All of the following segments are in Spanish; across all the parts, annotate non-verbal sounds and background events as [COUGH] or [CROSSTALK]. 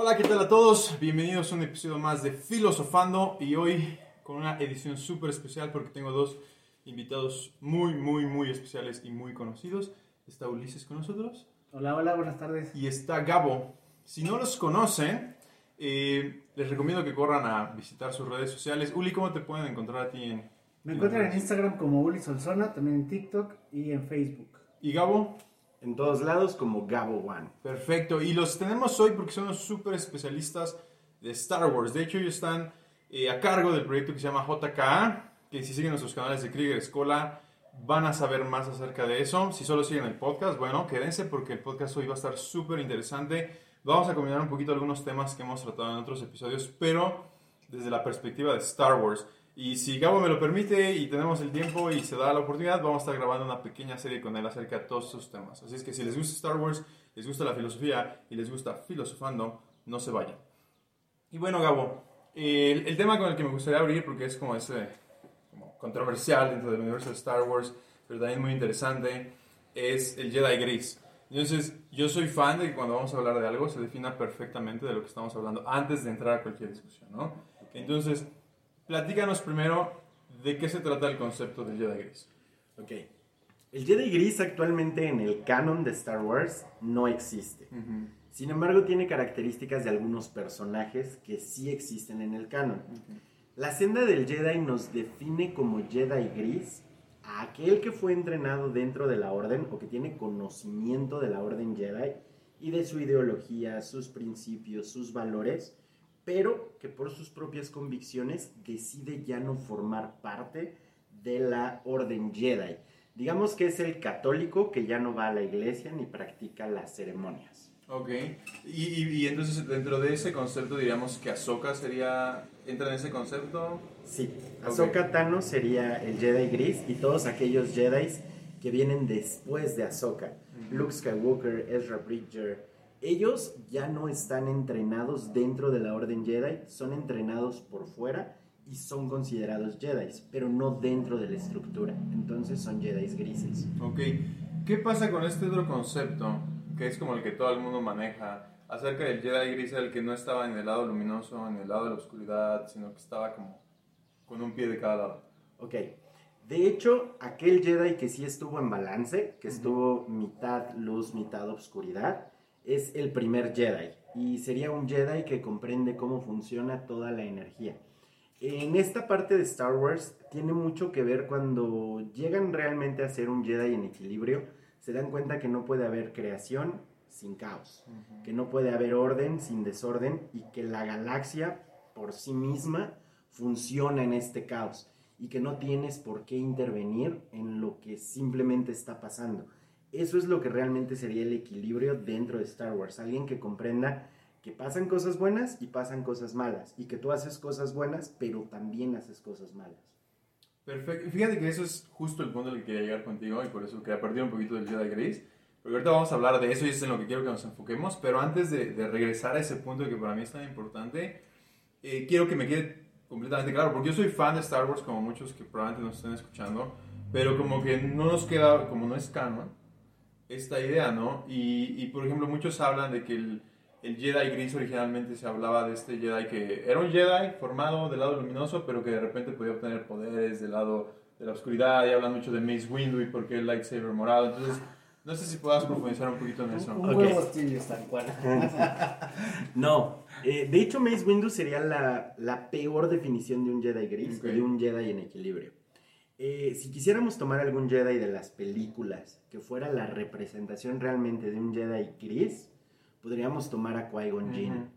Hola, ¿qué tal a todos? Bienvenidos a un episodio más de Filosofando y hoy con una edición súper especial porque tengo dos invitados muy, muy, muy especiales y muy conocidos. Está Ulises con nosotros Hola, hola, buenas tardes. y está Gabo. Si no los conocen, eh, les recomiendo que corran a visitar sus redes sociales. Uli, ¿cómo te pueden encontrar a ti en... Me encuentran en Instagram como Uli Solsona, también en TikTok y en Facebook. ¿Y Gabo? En todos lados como Gabo One. Perfecto. Y los tenemos hoy porque son los súper especialistas de Star Wars. De hecho, ellos están eh, a cargo del proyecto que se llama JKA, que si siguen nuestros canales de Krieger Escola van a saber más acerca de eso. Si solo siguen el podcast, bueno, quédense porque el podcast hoy va a estar súper interesante. Vamos a combinar un poquito algunos temas que hemos tratado en otros episodios, pero desde la perspectiva de Star Wars. Y si Gabo me lo permite y tenemos el tiempo y se da la oportunidad, vamos a estar grabando una pequeña serie con él acerca de todos esos temas. Así es que si les gusta Star Wars, les gusta la filosofía y les gusta filosofando, no se vayan. Y bueno, Gabo, el, el tema con el que me gustaría abrir, porque es como ese como controversial dentro del universo de Star Wars, pero también muy interesante, es el Jedi Gris. Entonces, yo soy fan de que cuando vamos a hablar de algo se defina perfectamente de lo que estamos hablando antes de entrar a cualquier discusión, ¿no? Entonces, platícanos primero de qué se trata el concepto del Jedi Gris. Ok. El Jedi Gris actualmente en el canon de Star Wars no existe. Sin embargo, tiene características de algunos personajes que sí existen en el canon. La senda del Jedi nos define como Jedi Gris a aquel que fue entrenado dentro de la orden o que tiene conocimiento de la orden Jedi y de su ideología, sus principios, sus valores, pero que por sus propias convicciones decide ya no formar parte de la orden Jedi. Digamos que es el católico que ya no va a la iglesia ni practica las ceremonias. Ok, y, y- y entonces dentro de ese concepto diríamos que Ahsoka sería, entra en ese concepto. Sí, Ok. Ahsoka Tano sería el Jedi gris y todos aquellos Jedi que vienen después de Ahsoka. Luke Skywalker, Ezra Bridger, ellos ya no están entrenados dentro de la Orden Jedi, son entrenados por fuera y son considerados Jedi, pero no dentro de la estructura. Entonces son Jedi grises. Ok, ¿qué pasa con este otro concepto, que es como el que todo el mundo maneja, acerca del Jedi Gris, el que no estaba en el lado luminoso, en el lado de la oscuridad, sino que estaba como con un pie de cada lado? Ok. De hecho, aquel Jedi que sí estuvo en balance, que estuvo mitad luz, mitad oscuridad, es el primer Jedi. Y sería un Jedi que comprende cómo funciona toda la energía. En esta parte de Star Wars tiene mucho que ver cuando llegan realmente a ser un Jedi en equilibrio, se dan cuenta que no puede haber creación sin caos, que no puede haber orden sin desorden y que la galaxia por sí misma funciona en este caos y que no tienes por qué intervenir en lo que simplemente está pasando. Eso es lo que realmente sería el equilibrio dentro de Star Wars. Alguien que comprenda que pasan cosas buenas y pasan cosas malas. Y que tú haces cosas buenas, pero también haces cosas malas. Perfecto, fíjate que eso es justo el punto al que quería llegar contigo y por eso quería partir un poquito del Jedi Gris. Porque ahorita vamos a hablar de eso y eso es en lo que quiero que nos enfoquemos, pero antes de, de regresar a ese punto que para mí es tan importante, eh, quiero que me quede completamente claro, porque yo soy fan de Star Wars como muchos que probablemente nos estén escuchando, pero como que no nos queda, como no es canon, esta idea, ¿no? Y, y, por ejemplo, muchos hablan de que el, el Jedi Gris originalmente se hablaba de este Jedi que era un Jedi formado del lado luminoso, pero que de repente podía obtener poderes del lado de la oscuridad, y hablan mucho de Mace Windu y por qué el lightsaber morado, entonces... No sé si puedas profundizar un poquito en eso. Un Ok. huevos tibios, tal cual. [LAUGHS] No, eh, de hecho Mace Windu sería la, la peor definición de un Jedi gris y de un Jedi en equilibrio. Eh, si quisiéramos tomar algún Jedi de las películas que fuera la representación realmente de un Jedi gris, podríamos tomar a Qui-Gon Jinn.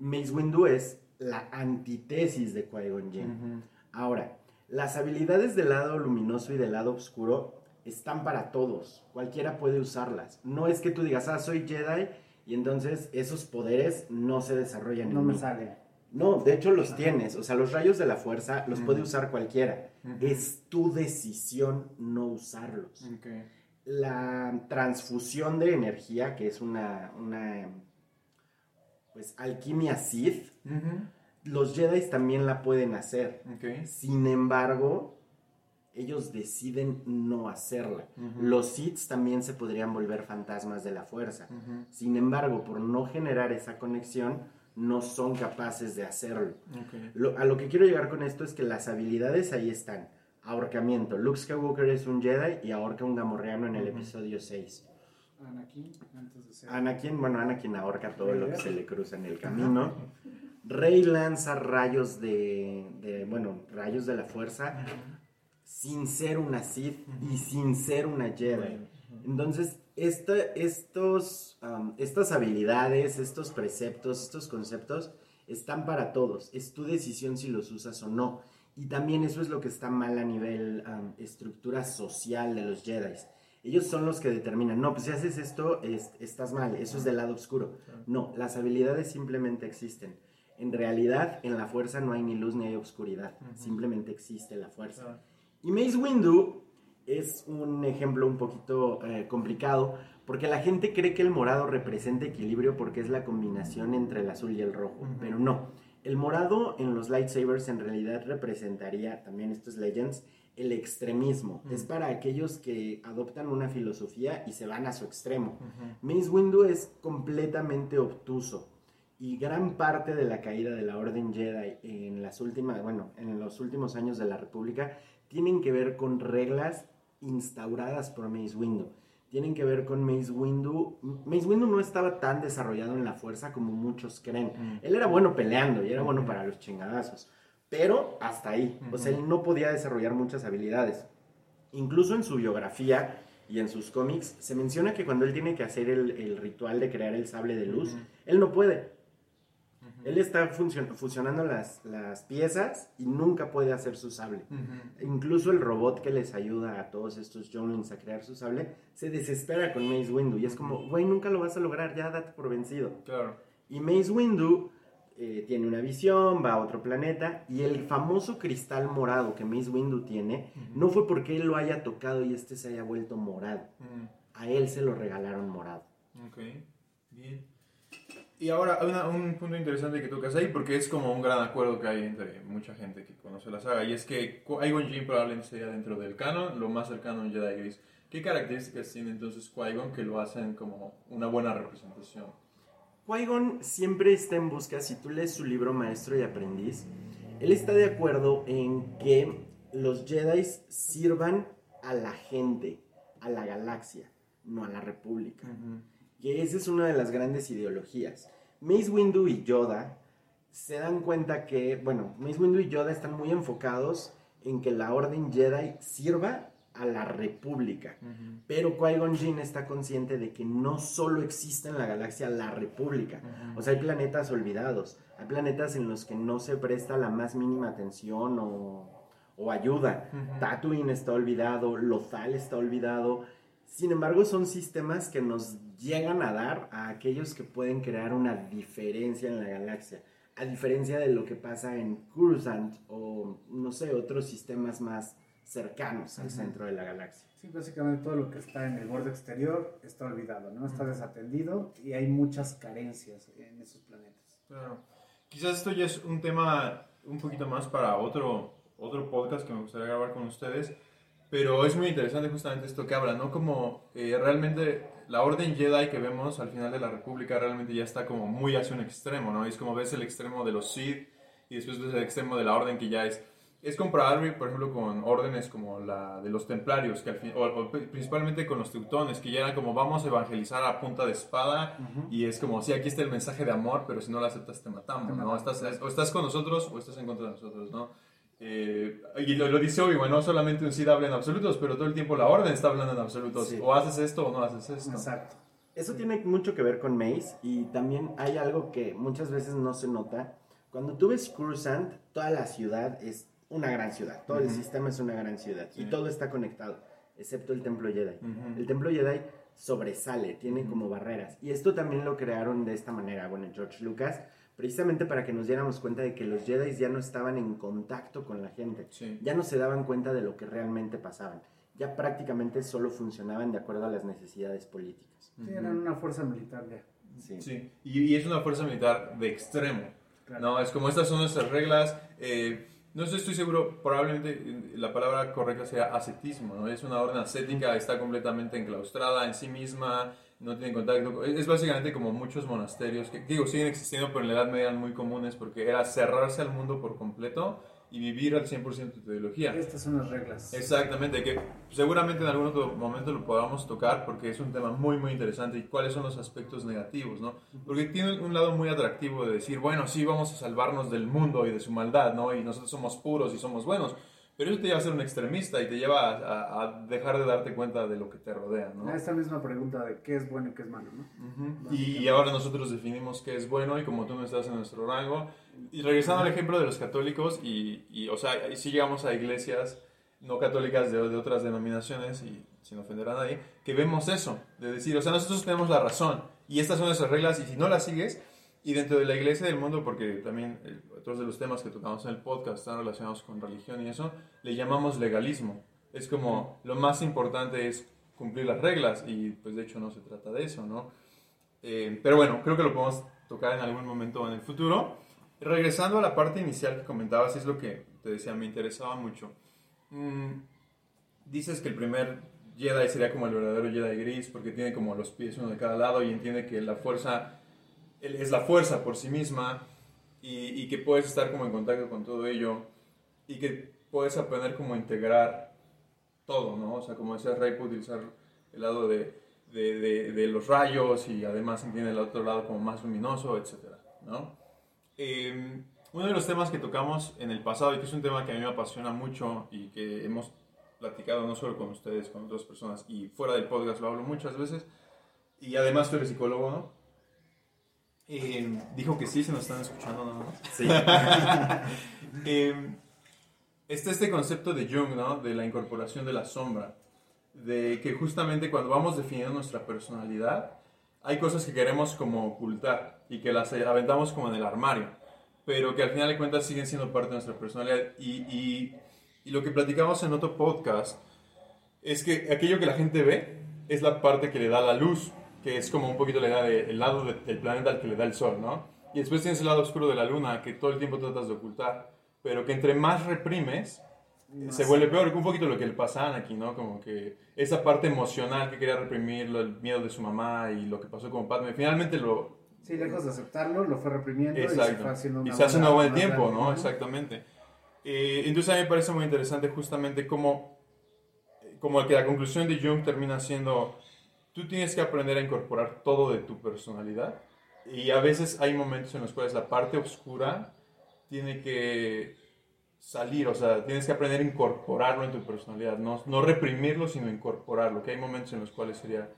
Mace Windu es la antítesis de Qui-Gon Jinn. Ahora, las habilidades del lado luminoso y del lado oscuro están para todos. Cualquiera puede usarlas. No es que tú digas, ah, soy Jedi y entonces esos poderes no se desarrollan No en me mí. sale. No, de hecho los tienes. O sea, los rayos de la fuerza los puede usar cualquiera. Es tu decisión no usarlos. La transfusión de energía, que es una, una pues, alquimia Sith, los Jedi también la pueden hacer. Sin embargo, ellos deciden no hacerla. Los Sith también se podrían volver fantasmas de la fuerza. Sin embargo, por no generar esa conexión, no son capaces de hacerlo. Lo- a lo que quiero llegar con esto es que las habilidades ahí están. Ahorcamiento. Luke Skywalker es un Jedi y ahorca un gamorreano en el episodio 6. Anakin, antes de ser. Anakin, bueno, Anakin ahorca todo lo que se le cruza en el camino. Rey lanza rayos de, de, bueno, rayos de la fuerza sin ser una Sith y sin ser una Jedi. Entonces, esta- estos, um, estas habilidades, estos preceptos, estos conceptos están para todos. Es tu decisión si los usas o no. Y también eso es lo que está mal a nivel um, estructura social de los Jedi. Ellos son los que determinan, no, pues si haces esto, es- estás mal, eso es del lado oscuro. No, las habilidades simplemente existen. En realidad, en la fuerza no hay ni luz ni hay oscuridad, simplemente existe la fuerza. Claro. Y Mace Windu es un ejemplo un poquito eh, complicado porque la gente cree que el morado representa equilibrio porque es la combinación entre el azul y el rojo, pero no. El morado en los lightsabers en realidad representaría, también esto es Legends, el extremismo. Es para aquellos que adoptan una filosofía y se van a su extremo. Ujú. Mace Windu es completamente obtuso y gran parte de la caída de la Orden Jedi en las últimas, bueno, en los últimos años de la República tienen que ver con reglas instauradas por Mace Windu. Tienen que ver con Mace Windu. Mace Windu no estaba tan desarrollado en la fuerza como muchos creen. Mm. Él era bueno peleando y era bueno para los chingadazos, pero hasta ahí. O sea, él no podía desarrollar muchas habilidades. Incluso en su biografía y en sus cómics se menciona que cuando él tiene que hacer el, el ritual de crear el sable de luz, él no puede. Él está fusionando las, las piezas y nunca puede hacer su sable. Incluso el robot que les ayuda a todos estos Jonlins a crear su sable se desespera con Mace Windu y es como, güey, nunca lo vas a lograr, ya date por vencido. Claro. Y Mace Windu eh, tiene una visión, va a otro planeta y el famoso cristal morado que Mace Windu tiene no fue porque él lo haya tocado y este se haya vuelto morado. A él se lo regalaron morado. Ok, bien. Y ahora hay una- un punto interesante que tocas ahí, porque es como un gran acuerdo que hay entre mucha gente que conoce la saga, y es que Qui-Gon Jinn probablemente sea dentro del canon lo más cercano a un Jedi Gris. ¿Qué características tiene entonces Qui-Gon que lo hacen como una buena representación? Qui-Gon siempre está en busca, si tú lees su libro Maestro y Aprendiz, él está de acuerdo en que los Jedi sirvan a la gente, a la galaxia, no a la República. Que esa es una de las grandes ideologías. Mace Windu y Yoda se dan cuenta que, bueno, Mace Windu y Yoda están muy enfocados en que la Orden Jedi sirva a la República. Pero Qui-Gon Jinn está consciente de que no solo existe en la galaxia la República. O sea, hay planetas olvidados. Hay planetas en los que no se presta la más mínima atención o, o ayuda. Ujú. Tatooine está olvidado, Lothal está olvidado. Sin embargo, son sistemas que nos llegan a dar a aquellos que pueden crear una diferencia en la galaxia. A diferencia de lo que pasa en Coruscant o, no sé, otros sistemas más cercanos al centro de la galaxia. Sí, básicamente todo lo que está en el borde exterior está olvidado, ¿no? Está desatendido y hay muchas carencias en esos planetas. Claro. Quizás esto ya es un tema un poquito más para otro, otro podcast que me gustaría grabar con ustedes, pero es muy interesante justamente esto que habla, ¿no? Como eh, realmente la orden Jedi que vemos al final de la República realmente ya está como muy hacia un extremo, ¿no? Es como ves el extremo de los Sith y después ves el extremo de la orden que ya es... Es comparable, por ejemplo, con órdenes como la de los templarios, que al fin, o, o principalmente con los teutones, que ya era como vamos a evangelizar a punta de espada, y es como, sí, aquí está el mensaje de amor, pero si no lo aceptas te matamos, Te ¿no? matamos. Estás, o estás con nosotros o estás en contra de nosotros, ¿no? Eh, y lo, lo dice Obi-Wan, no solamente un Sith habla en absolutos, pero todo el tiempo la orden está hablando en absolutos. Sí. O haces esto o no haces esto. Exacto. Eso tiene mucho que ver con Mace y también hay algo que muchas veces no se nota. Cuando tú ves Coruscant, toda la ciudad es una gran ciudad. Todo el Ujú. sistema es una gran ciudad y Sí. todo está conectado, excepto el templo Jedi. Ujú. El templo Jedi sobresale, tiene Ujú. como barreras. Y esto también lo crearon de esta manera, bueno, George Lucas, precisamente para que nos diéramos cuenta de que los Jedi ya no estaban en contacto con la gente. Sí. Ya no se daban cuenta de lo que realmente pasaban. Ya prácticamente solo funcionaban de acuerdo a las necesidades políticas. Sí, eran una fuerza militar ya. Sí. Sí, y, y es una fuerza militar de extremo. Claro. No, es como estas son nuestras reglas. eh, No sé, estoy seguro, probablemente la palabra correcta sea ascetismo, ¿no? Es una orden ascética, está completamente enclaustrada en sí misma, no tiene contacto. Es básicamente como muchos monasterios que, digo, siguen existiendo, pero en la Edad Media eran muy comunes porque era cerrarse al mundo por completo y vivir al 100% tu ideología. Estas son las reglas. Exactamente, que seguramente en algún otro momento lo podamos tocar porque es un tema muy, muy interesante y cuáles son los aspectos negativos, ¿no? Porque tiene un lado muy atractivo de decir, bueno, sí, vamos a salvarnos del mundo y de su maldad, ¿no? Y nosotros somos puros y somos buenos. Pero eso te lleva a ser un extremista y te lleva a, a dejar de darte cuenta de lo que te rodea, ¿no? Esta misma pregunta de qué es bueno y qué es malo, ¿no? Uh -huh. y, y, ahora nosotros definimos qué es bueno y como tú no estás en nuestro rango. Y regresando al ejemplo de los católicos, y, y o sea, ahí sí llegamos a iglesias no católicas de, de, otras denominaciones, y sin ofender a nadie, que vemos eso, de decir, o sea, nosotros tenemos la razón, y estas son nuestras reglas, y si no las sigues, y dentro de la iglesia del mundo, porque también eh, otros de los temas que tocamos en el podcast están relacionados con religión y eso, le llamamos legalismo. Es como lo más importante es cumplir las reglas y pues de hecho no se trata de eso, ¿no? Eh, pero bueno, creo que lo podemos tocar en algún momento en el futuro. Regresando a la parte inicial que comentabas, es lo que te decía, me interesaba mucho. Mm, dices que el primer Jedi sería como el verdadero Jedi gris porque tiene como los pies uno de cada lado y entiende que la fuerza es la fuerza por sí misma y, que puedes estar como en contacto con todo ello y que puedes aprender como integrar todo, ¿no? O sea, como decía Rey, puede utilizar el lado de, de, los rayos y además entiende el otro lado como más luminoso, etcétera, ¿no? Eh, uno de los temas que tocamos en el pasado y que es un tema que a mí me apasiona mucho y que hemos platicado no solo con ustedes, con otras personas y fuera del podcast lo hablo muchas veces y además tú eres psicólogo, ¿no? Eh, dijo que sí, se nos están escuchando más. Sí. [LAUGHS] eh, está este concepto de Jung, ¿no? De la incorporación de la sombra. De que justamente cuando vamos definiendo nuestra personalidad, hay cosas que queremos como ocultar y que las aventamos como en el armario, pero que al final de cuentas siguen siendo parte de nuestra personalidad. Y, y, y lo que platicamos en otro podcast es que aquello que la gente ve es la parte que le da la luz que es como un poquito le da de, el lado de, del planeta al que le da el sol, ¿no? Y después tienes el lado oscuro de la luna que todo el tiempo tratas de ocultar, pero que entre más reprimes, más se vuelve peor. Un poquito lo que le pasa a Anakin, ¿no? Como que esa parte emocional que quería reprimir, el miedo de su mamá y lo que pasó con Padme, finalmente lo... Sí, lejos de aceptarlo, lo fue reprimiendo Exacto. y se fue haciendo una Y se hace buena más tiempo, grande, ¿no? Exactamente. Eh, entonces a mí me parece muy interesante justamente cómo, como que la conclusión de Jung termina siendo tú tienes que aprender a incorporar todo de tu personalidad y a veces hay momentos en los cuales la parte oscura tiene que salir, o sea, tienes que aprender a incorporarlo en tu personalidad, no, no reprimirlo, sino incorporarlo, que hay momentos en los cuales sería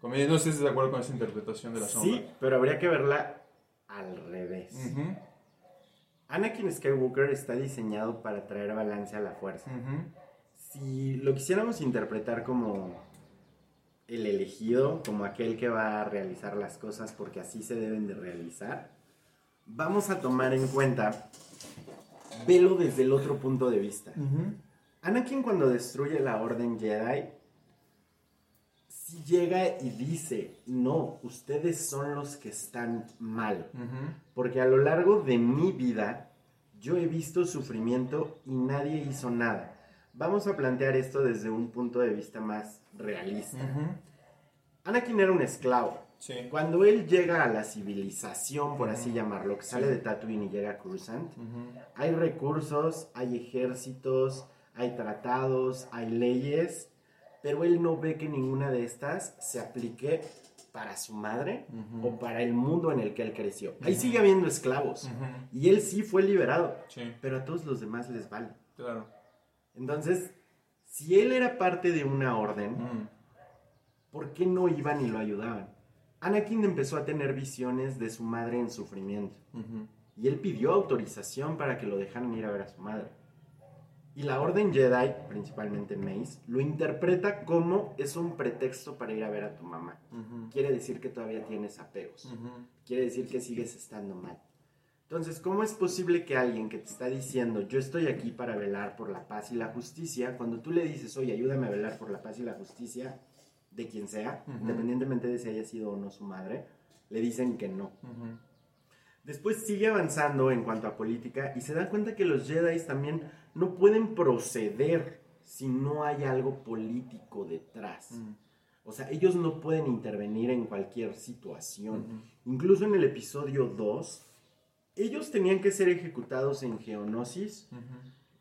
comedia. No sé si estás de acuerdo con esa interpretación de la sombra. Sí, pero habría que verla al revés. Uh -huh. Anakin Skywalker está diseñado para traer balance a la fuerza. Uh -huh. Si lo quisiéramos interpretar como el elegido, como aquel que va a realizar las cosas porque así se deben de realizar, vamos a tomar en cuenta, velo desde el otro punto de vista. Uh -huh. Anakin cuando destruye la Orden Jedi, si llega y dice, no, ustedes son los que están mal, Uh -huh. porque a lo largo de mi vida yo he visto sufrimiento y nadie hizo nada. Vamos a plantear esto desde un punto de vista más realista. Uh -huh. Anakin era un esclavo. Sí. Cuando él llega a la civilización, por así llamarlo, que sale Sí. de Tatooine y llega a Coruscant, Ujú. hay recursos, hay ejércitos, hay tratados, hay leyes, pero él no ve que ninguna de estas se aplique para su madre o para el mundo en el que él creció. Ahí Ujú. sigue habiendo esclavos y él sí fue liberado, Sí, pero a todos los demás les vale. claro. Entonces, si él era parte de una orden, Mm. ¿por qué no iban y lo ayudaban? Anakin empezó a tener visiones de su madre en sufrimiento y él pidió autorización para que lo dejaran ir a ver a su madre. Y la Orden Jedi, principalmente Mace, lo interpreta como es un pretexto para ir a ver a tu mamá. Quiere decir que todavía tienes apegos. Quiere decir que sigues estando mal. Entonces, ¿cómo es posible que alguien que te está diciendo, yo estoy aquí para velar por la paz y la justicia, cuando tú le dices, oye, ayúdame a velar por la paz y la justicia de quien sea, independientemente de si haya sido o no su madre, le dicen que no. Después sigue avanzando en cuanto a política y se da cuenta que los Jedi también no pueden proceder si no hay algo político detrás. O sea, ellos no pueden intervenir en cualquier situación. Incluso en el episodio 2, ellos tenían que ser ejecutados en geonosis.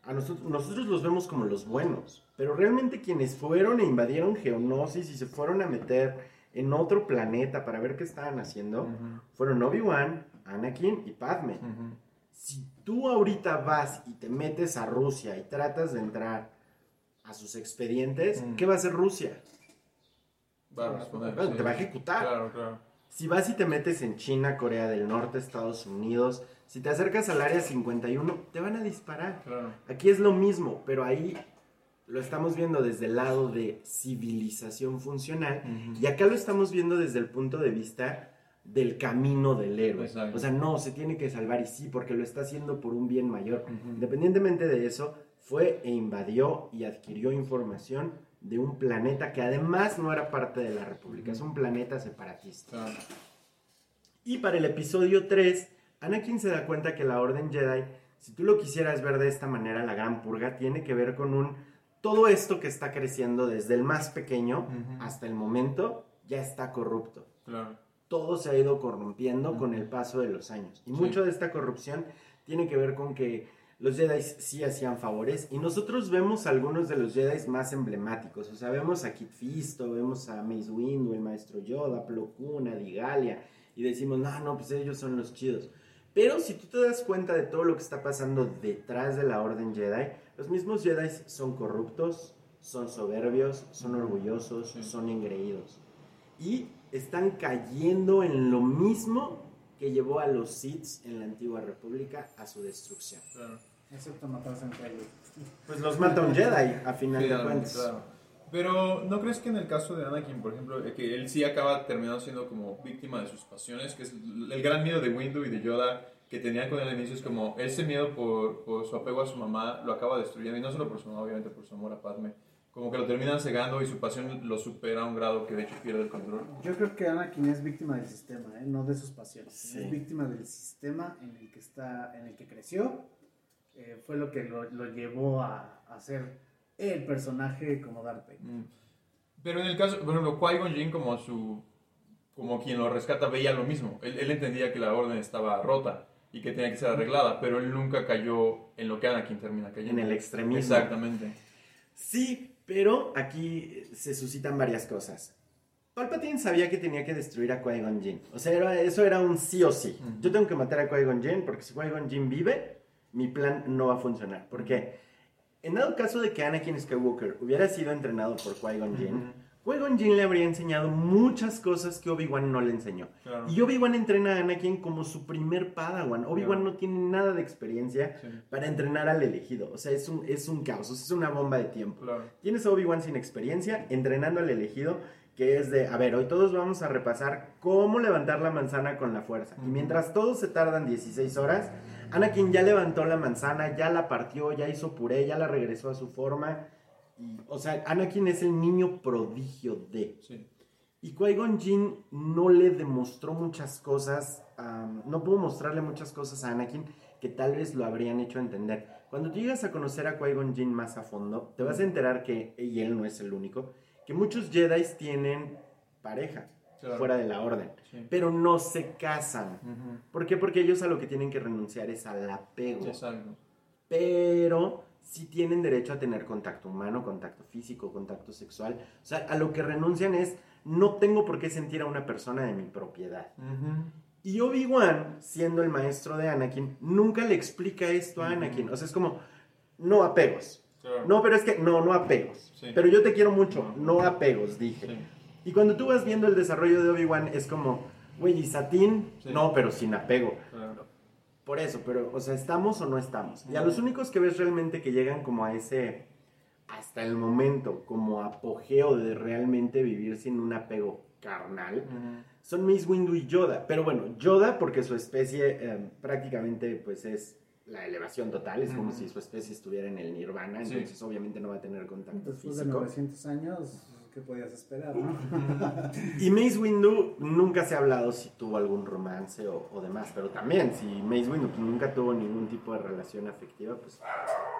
A nosotros, nosotros los vemos como los buenos, pero realmente quienes fueron e invadieron geonosis y se fueron a meter en otro planeta para ver qué estaban haciendo, fueron Obi-Wan, Anakin y Padme. Si tú ahorita vas y te metes a Rusia y tratas de entrar a sus expedientes, Mm. ¿qué va a hacer Rusia? Va a responder. Bueno, sí. te va a ejecutar. Claro, claro. Si vas y te metes en China, Corea del Norte, Estados Unidos, si te acercas al área 51, te van a disparar. Claro. Aquí es lo mismo, pero ahí lo estamos viendo desde el lado de civilización funcional y acá lo estamos viendo desde el punto de vista del camino del héroe. Exacto. O sea, no, se tiene que salvar y sí, porque lo está haciendo por un bien mayor. Ujú. Independientemente de eso, fue e invadió y adquirió información de un planeta que además no era parte de la República, es un planeta separatista. Y para el episodio 3, Anakin se da cuenta que la Orden Jedi, si tú lo quisieras ver de esta manera, la Gran Purga, tiene que ver con un... Todo esto que está creciendo desde el más pequeño hasta el momento ya está corrupto. Claro. Todo se ha ido corrompiendo con el paso de los años. Y Sí. mucho de esta corrupción tiene que ver con que los Jedi sí hacían favores y nosotros vemos algunos de los Jedi más emblemáticos. O sea, vemos a Kit Fisto, vemos a Mace Windu, el Maestro Yoda, Plo Koon, a Digalia y decimos, no, no, pues ellos son los chidos. Pero si tú te das cuenta de todo lo que está pasando detrás de la Orden Jedi, los mismos Jedi son corruptos, son soberbios, son orgullosos, son engreídos. Y están cayendo en lo mismo que llevó a los Sith en la antigua república a su destrucción. Claro. Excepto matarse entre ellos. Pues los mata un Jedi, a final de cuentas. claro. Pero, ¿no crees que en el caso de Anakin, por ejemplo, que él sí acaba terminando siendo como víctima de sus pasiones, que es el gran miedo de Windu y de Yoda que tenían con él al inicio, es como ese miedo por, por su apego a su mamá lo acaba destruyendo, y no solo por su mamá, obviamente por su amor a Padme, como que lo terminan cegando y su pasión lo supera a un grado que de hecho pierde el control. Yo creo que Anakin es víctima del sistema, ¿eh? no de sus pasiones. Sí. Es víctima del sistema en el que está, en el que creció. Eh, fue lo que lo, lo llevó a, a ser el personaje como Darth Vader. Mm. Pero en el caso, por ejemplo, Qui-Gon Jinn como su como quien lo rescata veía lo mismo. Él, él entendía que la orden estaba rota y que tenía que ser arreglada, pero él nunca cayó en lo que Anakin termina En cayendo. el extremismo. Exactamente. Sí, pero aquí se suscitan varias cosas. Palpatine sabía que tenía que destruir a Qui-Gon Jinn. O sea, era- eso era un sí o sí. Yo tengo que matar a Qui-Gon Jinn porque si Qui-Gon Jinn vive, mi plan no va a funcionar. Porque en dado caso de que Anakin Skywalker hubiera sido entrenado por Qui-Gon Jinn, Qui-Gon Jinn le habría enseñado muchas cosas que Obi-Wan no le enseñó. Claro. Y Obi-Wan entrena a Anakin como su primer Padawan. Obi-Wan Claro. no tiene nada de experiencia Sí, para entrenar al elegido. O sea, es un, es un caos, es una bomba de tiempo. claro. Tienes a Obi-Wan sin experiencia, entrenando al elegido, que es de, a ver, hoy todos vamos a repasar cómo levantar la manzana con la fuerza. Y mientras todos se tardan 16 horas, Anakin ya levantó la manzana, ya la partió, ya hizo puré, ya la regresó a su forma. Y, o sea, Anakin es el niño prodigio de... Sí. Y Qui-Gon Jinn no le demostró muchas cosas, no pudo mostrarle muchas cosas a Anakin que tal vez lo habrían hecho entender. Cuando tú llegas a conocer a Qui-Gon Jinn más a fondo, te vas a enterar que, y él no es el único, que muchos Jedi tienen pareja Claro. fuera de la orden, Sí. pero no se casan. Ujú. ¿Por qué? Porque ellos a lo que tienen que renunciar es al apego Exacto. pero sí tienen derecho a tener contacto humano, contacto físico, contacto sexual. O sea, a lo que renuncian es, no tengo por qué sentir a una persona de mi propiedad. Ujú. Y Obi-Wan, siendo el maestro de Anakin, nunca le explica esto a. Anakin. O sea, es como, no apegos. Claro. No, pero es que, no, no apegos. Sí. Pero yo te quiero mucho, no apegos, dije. Sí. Y cuando tú vas viendo el desarrollo de Obi-Wan, es como, güey, ¿y Satín? Sí. No, pero sin apego. Claro. Por eso, pero, o sea, ¿estamos o no estamos? Y a los únicos que ves realmente que llegan como a ese, hasta el momento, como apogeo de realmente vivir sin un apego carnal, son Mace Windu y Yoda. Pero bueno, Yoda porque su especie eh, prácticamente pues es la elevación total, es como si su especie estuviera en el nirvana, Sí. entonces obviamente no va a tener contacto Después de físico. 900 años, ¿qué podías esperar, no? Y Mace Windu nunca se ha hablado si tuvo algún romance o, o demás, pero también si Mace Windu pues, nunca tuvo ningún tipo de relación afectiva, pues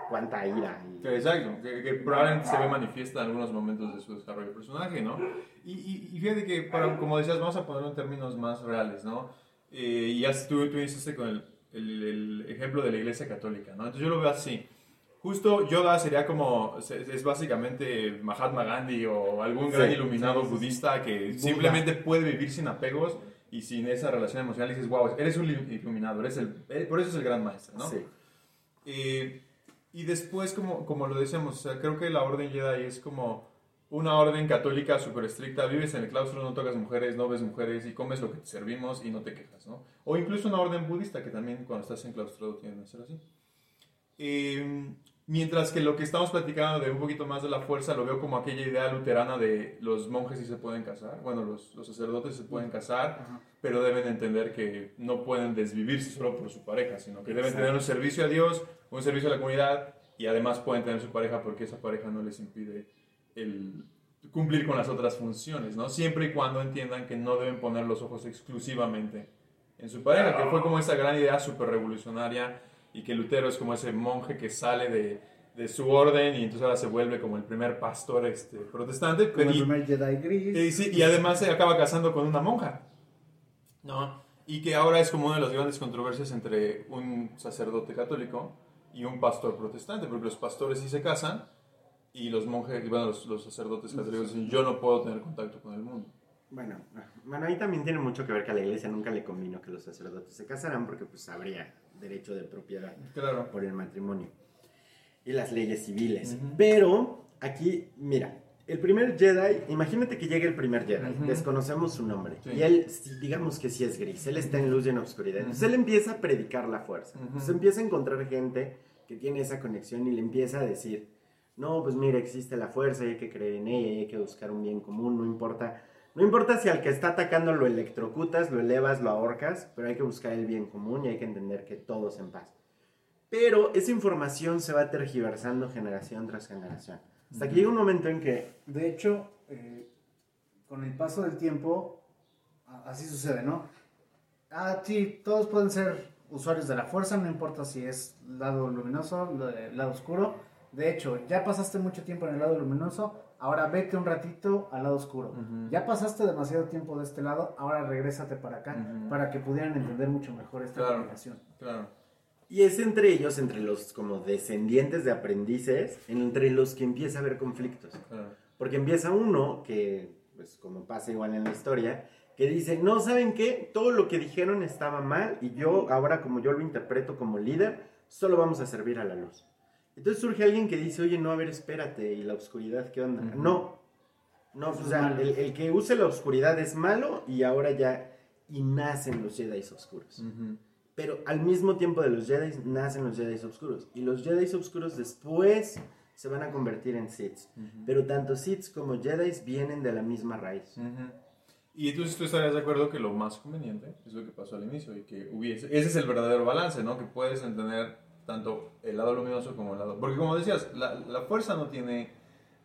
cuánta ira. y- Que Exacto, que, que probablemente se ve manifiesta en algunos momentos de su desarrollo de personaje, ¿no? Y, y, y fíjate que, para, como decías, vamos a ponerlo en términos más reales, ¿no? Eh, y ya tú, tú hiciste con el, el, el ejemplo de la Iglesia Católica, ¿no? Entonces yo lo veo así. Justo Yoda sería como, es, básicamente Mahatma Gandhi o algún gran Sí, iluminado sí, sí, budista que Buda. simplemente puede vivir sin apegos y sin esa relación emocional y dices, wow, eres un iluminado, eres el, eh, por eso es el gran maestro, ¿no? Sí. Eh, y después, como, como lo decíamos, o sea, creo que la orden Jedi es como una orden católica súper estricta. Vives en el claustro, no tocas mujeres, no ves mujeres y comes lo que te servimos y no te quejas, ¿no? O incluso una orden budista que también cuando estás en claustro tienen que ser así. Eh, mientras que lo que estamos platicando de un poquito más de la fuerza lo veo como aquella idea luterana de los monjes sí se pueden casar, bueno, los, los sacerdotes se pueden casar, Ajá. pero deben entender que no pueden desvivirse solo por su pareja, sino que deben Exacto. tener un servicio a Dios, un servicio a la comunidad y además pueden tener su pareja porque esa pareja no les impide el cumplir con las otras funciones, ¿no? Siempre y cuando entiendan que no deben poner los ojos exclusivamente en su pareja, que fue como esa gran idea súper revolucionaria y que Lutero es como ese monje que sale de, de su orden y entonces ahora se vuelve como el primer pastor este, protestante. Como el y- primer Jedi gris. y, sí, y además se acaba casando con una monja. ¿No? Y que ahora es como una de las grandes controversias entre un sacerdote católico y un pastor protestante, porque los pastores sí se casan y los monjes, bueno, los, los sacerdotes católicos dicen, yo no puedo tener contacto con el mundo. Bueno, bueno, ahí también tiene mucho que ver que a la iglesia nunca le convino que los sacerdotes se casaran porque pues habría derecho de propiedad Claro. por el matrimonio y las leyes civiles. Ujú. Pero aquí, mira, el primer Jedi, imagínate que llega el primer Jedi, Ujú. desconocemos su nombre Sí. y él, digamos que sí es gris, él está en luz y en oscuridad. Entonces él empieza a predicar la fuerza. Entonces empieza a encontrar gente que tiene esa conexión y le empieza a decir, no, pues mira, existe la fuerza y hay que creer en ella y hay que buscar un bien común, no importa. No importa si al que está atacando lo electrocutas, lo elevas, lo ahorcas, pero hay que buscar el bien común y hay que entender que todos en paz. Pero esa información se va tergiversando generación tras generación. Hasta que llega un momento en que De hecho, eh, con el paso del tiempo, así sucede, ¿no? Ah, sí, todos pueden ser usuarios de la fuerza, no importa si es lado luminoso, lado oscuro. De hecho, ya pasaste mucho tiempo en el lado luminoso, ahora vete un ratito al lado oscuro. Ya pasaste demasiado tiempo de este lado, ahora regrésate para acá, para que pudieran entender mucho mejor esta Claro. comunicación. Claro. Y es entre ellos, entre los como descendientes de aprendices, entre los que empieza a haber conflictos. claro. Porque empieza uno que, pues como pasa igual en la historia, que dice, no, ¿saben qué? Todo lo que dijeron estaba mal y yo, ahora como yo lo interpreto como líder, solo vamos a servir a la luz. Entonces surge alguien que dice, oye, no, a ver, espérate, ¿y la oscuridad qué onda? No, no, o sea, el, el que use la oscuridad es malo y ahora ya, y nacen los Jedi oscuros. Pero al mismo tiempo de los Jedi nacen los Jedi oscuros. Y los Jedi oscuros después se van a convertir en Sith. Pero tanto Sith como Jedi vienen de la misma raíz. Y entonces tú estarías de acuerdo que lo más conveniente es lo que pasó al inicio y que hubiese, ese es el verdadero balance, ¿no? Que puedes entender tanto el lado luminoso como el lado... Porque como decías, la, la fuerza no tiene,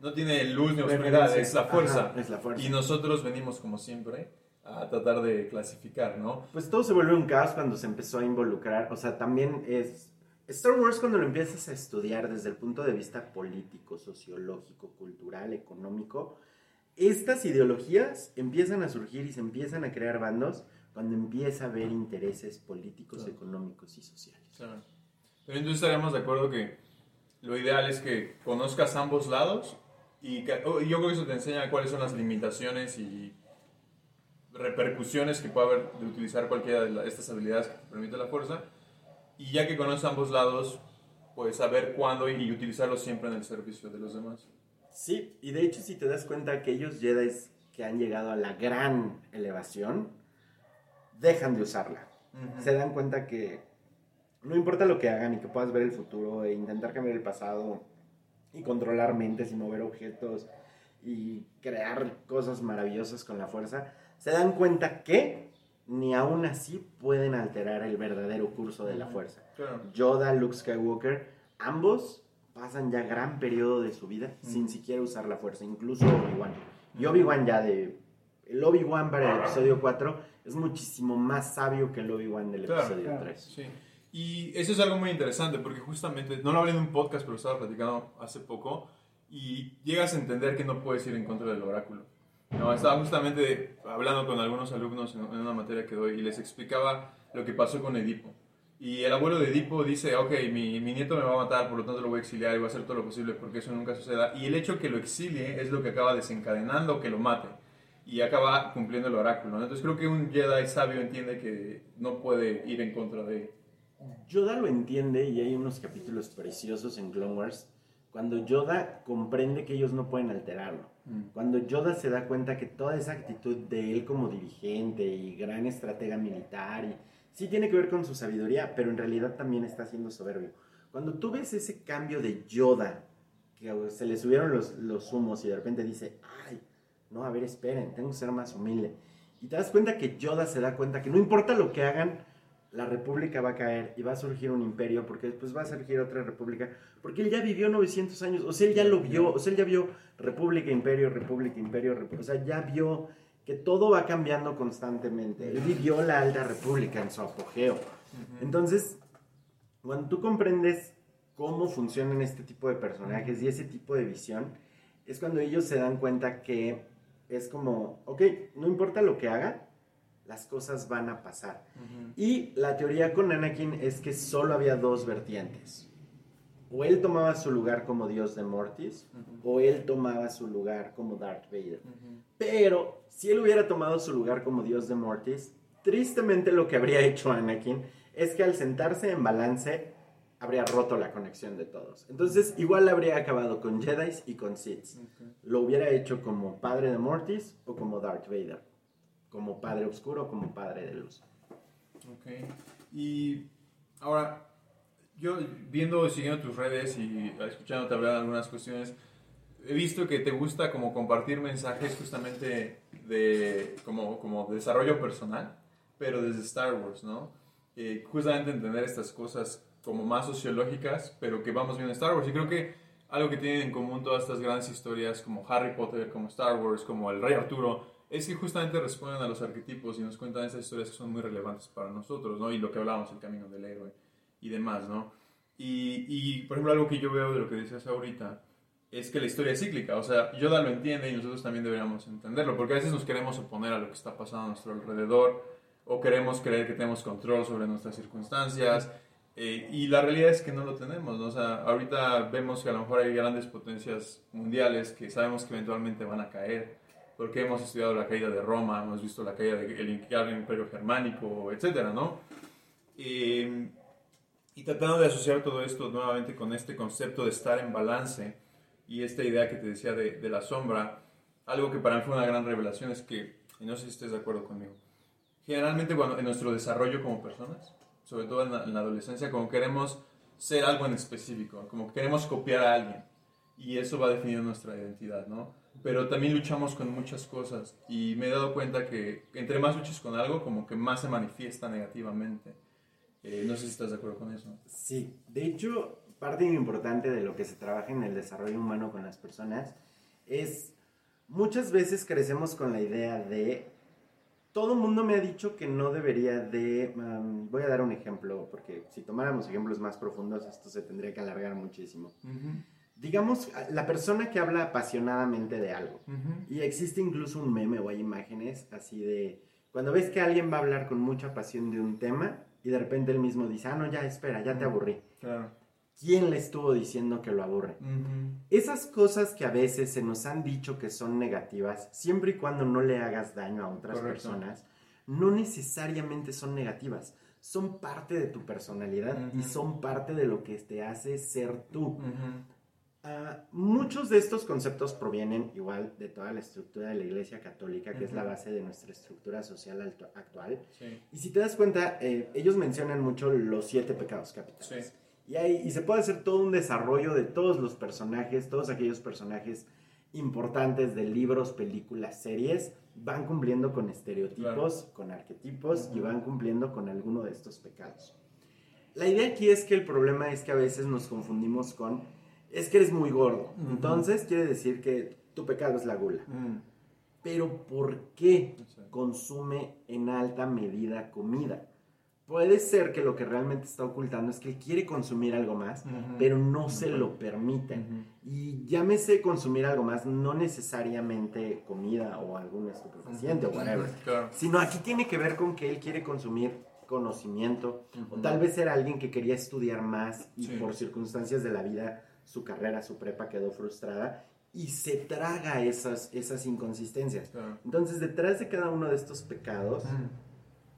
no tiene luz ni oscuridad, es la fuerza. Ajá, es la fuerza. Y nosotros venimos como siempre a tratar de clasificar, ¿no? Pues todo se vuelve un caos cuando se empezó a involucrar. O sea, también es. Star Wars, cuando lo empiezas a estudiar desde el punto de vista político, sociológico, cultural, económico, estas ideologías empiezan a surgir y se empiezan a crear bandos cuando empieza a haber intereses políticos, Claro. económicos y sociales. Claro. Pero entonces estaríamos de acuerdo que lo ideal es que conozcas ambos lados y, que- oh, yo creo que eso te enseña cuáles son las limitaciones y repercusiones que puede haber de utilizar cualquiera de la- estas habilidades que te permite la fuerza. Y ya que conoces ambos lados, pues saber cuándo y, y utilizarlos siempre en el servicio de los demás. Sí, y de hecho, si te das cuenta, aquellos Jedi que han llegado a la gran elevación dejan de usarla. se dan cuenta que no importa lo que hagan y que puedas ver el futuro e intentar cambiar el pasado y controlar mentes y mover objetos y crear cosas maravillosas con la fuerza, se dan cuenta que ni aún así pueden alterar el verdadero curso de la fuerza. Yoda, Luke Skywalker, ambos pasan ya gran periodo de su vida sin Ujú. siquiera usar la fuerza, incluso Obi-Wan. Y Obi-Wan ya de... El Obi-Wan para el episodio 4 es muchísimo más sabio que el Obi-Wan del episodio claro. 3. Sí. Y eso es algo muy interesante porque justamente, no lo hablé en un podcast, pero estaba platicando hace poco y llegas a entender que no puedes ir en contra del oráculo. No, estaba justamente hablando con algunos alumnos en una materia que doy y les explicaba lo que pasó con Edipo. Y el abuelo de Edipo dice, ok, mi, mi nieto me va a matar, por lo tanto lo voy a exiliar y voy a hacer todo lo posible porque eso nunca suceda. Y el hecho que lo exilie es lo que acaba desencadenando que lo mate. Y acaba cumpliendo el oráculo. Entonces creo que un Jedi sabio entiende que no puede ir en contra de... Yoda lo entiende y hay unos capítulos preciosos en Clone Wars cuando Yoda comprende que ellos no pueden alterarlo. Cuando Yoda se da cuenta que toda esa actitud de él como dirigente y gran estratega militar y sí tiene que ver con su sabiduría, pero en realidad también está siendo soberbio. Cuando tú ves ese cambio de Yoda, que se le subieron los, los humos y de repente dice, ay, no, a ver, esperen, tengo que ser más humilde. Y te das cuenta que Yoda se da cuenta que no importa lo que hagan, la república va a caer y va a surgir un imperio, porque después va a surgir otra república, porque él ya vivió 900 años, o sea, él ya lo vio, o sea, él ya vio república, imperio, república, imperio, repu- o sea, ya vio que todo va cambiando constantemente. Él vivió la alta república en su apogeo. Entonces, cuando tú comprendes cómo funcionan este tipo de personajes y ese tipo de visión, es cuando ellos se dan cuenta que es como, ok, no importa lo que haga, las cosas van a pasar. Y la teoría con Anakin es que solo había dos vertientes. O él tomaba su lugar como dios de Mortis, o él tomaba su lugar como Darth Vader. Pero si él hubiera tomado su lugar como dios de Mortis, tristemente lo que habría hecho Anakin es que al sentarse en balance habría roto la conexión de todos. Entonces igual habría acabado con Jedi y con Sith. Lo hubiera hecho como padre de Mortis o como Darth Vader. Como padre oscuro como padre de luz. Ok. Y ahora, yo viendo, siguiendo tus redes y escuchándote hablar de algunas cuestiones, he visto que te gusta como compartir mensajes justamente de como, como desarrollo personal, pero desde Star Wars, ¿no? Eh, justamente entender estas cosas como más sociológicas, pero que vamos viendo en Star Wars. Y creo que algo que tienen en común todas estas grandes historias como Harry Potter, como Star Wars, como el Rey Arturo, es que justamente responden a los arquetipos y nos cuentan estas historias que son muy relevantes para nosotros, ¿no? Y lo que hablábamos, el camino del héroe y demás, ¿no? Y, y, por ejemplo, algo que yo veo de lo que decías ahorita es que la historia es cíclica, o sea, Yoda lo entiende y nosotros también deberíamos entenderlo, porque a veces nos queremos oponer a lo que está pasando a nuestro alrededor o queremos creer que tenemos control sobre nuestras circunstancias. Eh, y la realidad es que no lo tenemos, ¿no? O sea, ahorita vemos que a lo mejor hay grandes potencias mundiales que sabemos que eventualmente van a caer, porque hemos estudiado la caída de Roma, hemos visto la caída del Imperio Germánico, etcétera, ¿no? Eh, y tratando de asociar todo esto nuevamente con este concepto de estar en balance y esta idea que te decía de, de la sombra, algo que para mí fue una gran revelación es que, y no sé si estés de acuerdo conmigo, generalmente cuando, en nuestro desarrollo como personas, sobre todo en la, en la adolescencia, como queremos ser algo en específico, como queremos copiar a alguien y eso va definiendo nuestra identidad, ¿no? Pero también luchamos con muchas cosas y me he dado cuenta que entre más luches con algo, como que más se manifiesta negativamente. Eh, no sé si estás de acuerdo con eso. Sí, de hecho, parte importante de lo que se trabaja en el desarrollo humano con las personas es muchas veces crecemos con la idea de todo el mundo me ha dicho que no debería de um, voy a dar un ejemplo porque si tomáramos ejemplos más profundos esto se tendría que alargar muchísimo digamos la persona que habla apasionadamente de algo y existe incluso un meme o hay imágenes así de cuando ves que alguien va a hablar con mucha pasión de un tema y de repente él mismo dice, ah, no, ya, espera, ya te aburrí. Claro. ¿Quién le estuvo diciendo que lo aburre? Esas cosas que a veces se nos han dicho que son negativas, siempre y cuando no le hagas daño a otras Correcto. personas, no necesariamente son negativas. Son parte de tu personalidad y son parte de lo que te hace ser tú. Ah, muchos de estos conceptos provienen igual de toda la estructura de la Iglesia Católica, que es la base de nuestra estructura social actual. Sí. Y si te das cuenta, eh, ellos mencionan mucho los siete pecados capitales. Sí. Y, hay- y se puede hacer todo un desarrollo de todos los personajes, todos aquellos personajes importantes de libros, películas, series, van cumpliendo con estereotipos, con arquetipos y van cumpliendo con alguno de estos pecados. La idea aquí es que el problema es que a veces nos confundimos con, es que eres muy gordo. Entonces quiere decir que tu pecado es la gula. Mm. pero ¿por qué consume en alta medida comida? Puede ser que lo que realmente está ocultando es que él quiere consumir algo más, pero no se lo permiten. Y llámese consumir algo más, no necesariamente comida o algún estupefaciente o whatever, Claro. sino aquí tiene que ver con que él quiere consumir conocimiento o tal vez era alguien que quería estudiar más y Sí. por circunstancias de la vida su carrera, su prepa quedó frustrada y se traga esas, esas inconsistencias. Claro. Entonces detrás de cada uno de estos pecados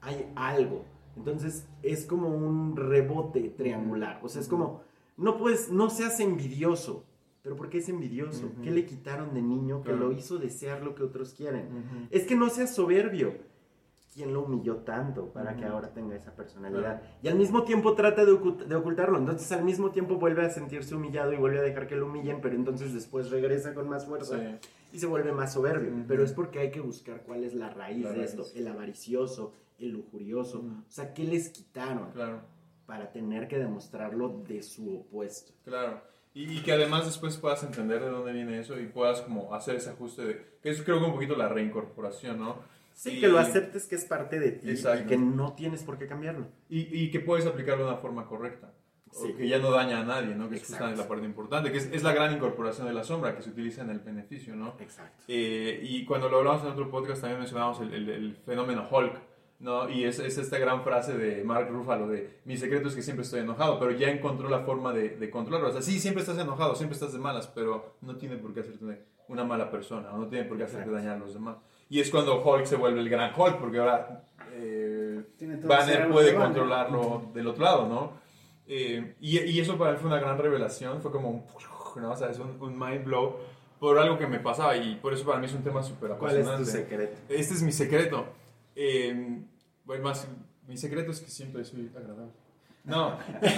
hay algo. Entonces es como un rebote triangular. O sea, es como, no puedes, no seas envidioso. ¿Pero por qué es envidioso? ¿Qué le quitaron de niño que Claro. lo hizo desear lo que otros quieren? Es que no seas soberbio. ¿Quién lo humilló tanto para que Ujú. ahora tenga esa personalidad? Y al mismo tiempo trata de, ocult- de ocultarlo. Entonces al mismo tiempo vuelve a sentirse humillado y vuelve a dejar que lo humillen, pero entonces después regresa con más fuerza Sí. y se vuelve más soberbio. Ujú. Pero es porque hay que buscar cuál es la raíz La de raíz. esto. El avaricioso, el lujurioso. Ujú. O sea, ¿qué les quitaron Claro. para tener que demostrarlo de su opuesto? Claro. Y, y que además después puedas entender de dónde viene eso y puedas como hacer ese ajuste de... Que eso creo que un poquito la reincorporación, ¿no? Sí, Y- que lo aceptes que es parte de ti Exacto. y que no tienes por qué cambiarlo. Y, y que puedes aplicarlo de una forma correcta. O Sí. que ya no daña a nadie, ¿no? Que es la parte importante, que es, es la gran incorporación de la sombra que se utiliza en el beneficio, ¿no? Exacto. Eh, y cuando lo hablamos en otro podcast también mencionamos el, el- el fenómeno Hulk, ¿no? Y es, es esta gran frase de Mark Ruffalo de mi secreto es que siempre estoy enojado, pero ya encontró la forma de, de controlarlo. O sea, sí, siempre estás enojado, siempre estás de malas, pero no tiene por qué hacerte una mala persona, o no tiene por qué hacerte Exacto. dañar a los demás. Y es cuando Hulk se vuelve el gran Hulk, porque ahora eh, Banner puede de Banner. controlarlo del otro lado, ¿no? Eh, y, y eso para mí fue una gran revelación, fue como un, ¿no? O sea, es un, un mind blow por algo que me pasaba y por eso para mí es un tema súper ¿Cuál es tu apasionante. secreto? Este es mi secreto. Eh, bueno, más, mi secreto es que siempre soy agradable. No. [LAUGHS]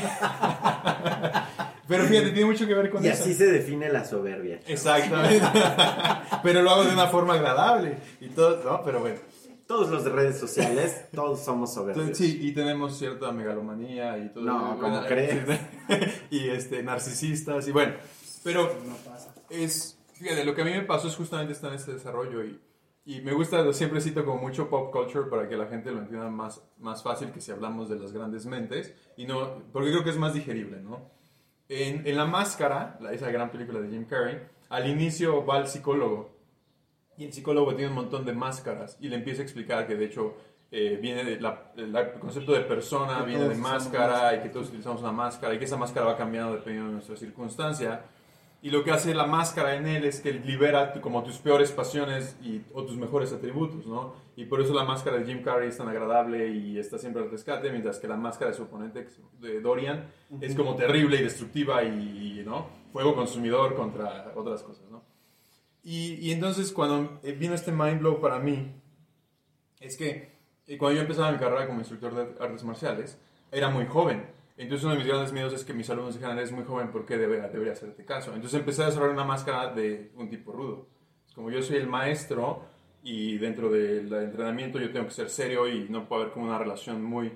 Pero fíjate, tiene mucho que ver con Y eso. así se define la soberbia. Exactamente. [LAUGHS] Pero lo hago de una forma agradable. Y todo, ¿no? Pero bueno. Todos los de redes sociales, todos somos soberbios. Sí, y tenemos cierta megalomanía y todo. No, Bueno, ¿cómo crees? [LAUGHS] y este, narcisistas y bueno. Pero No pasa. es, fíjate, lo que a mí me pasó es justamente estar en este desarrollo y, y me gusta, siempre cito como mucho pop culture para que la gente lo entienda más, más fácil que si hablamos de las grandes mentes y no, porque creo que es más digerible, ¿no? En, en La Máscara, la, esa gran película de Jim Carrey, al inicio va el psicólogo y el psicólogo tiene un montón de máscaras y le empieza a explicar que de hecho eh, viene de la- el concepto de persona, viene de máscara máscara. y que todos utilizamos una máscara y que esa máscara va cambiando dependiendo de nuestra circunstancia. Y lo que hace la máscara en él es que libera como tus peores pasiones y, o tus mejores atributos, ¿no? Y por eso la máscara de Jim Carrey es tan agradable y está siempre al rescate, mientras que la máscara de su oponente, de Dorian, es como terrible y destructiva y, ¿no? Fuego consumidor contra otras cosas, ¿no? Y, y entonces cuando eh, vino este mind blow para mí, es que eh, cuando yo empezaba mi carrera como instructor de artes marciales, era muy joven. Entonces uno de mis grandes miedos es que mis alumnos dijeran, eres muy joven, ¿por qué debería, debería hacerte caso? Entonces empecé a desarrollar una máscara de un tipo rudo. Como yo soy el maestro y dentro del entrenamiento yo tengo que ser serio y no puede haber como una relación muy,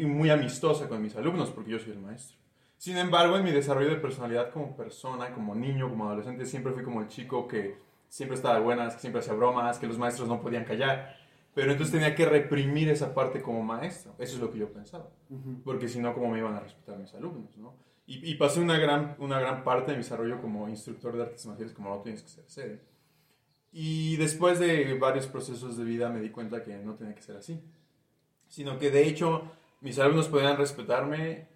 muy amistosa con mis alumnos porque yo soy el maestro. Sin embargo, en mi desarrollo de personalidad como persona, como niño, como adolescente, siempre fui como el chico que siempre estaba de buenas, que siempre hacía bromas, que los maestros no podían callar. Pero entonces tenía que reprimir esa parte como maestro. Eso es lo que yo pensaba. Porque si no, ¿cómo me iban a respetar mis alumnos? ¿no? Y, y pasé una gran, una gran parte de mi desarrollo como instructor de artes marciales, como no tienes que ser serio. Y después de varios procesos de vida me di cuenta que no tenía que ser así. Sino que de hecho mis alumnos podían respetarme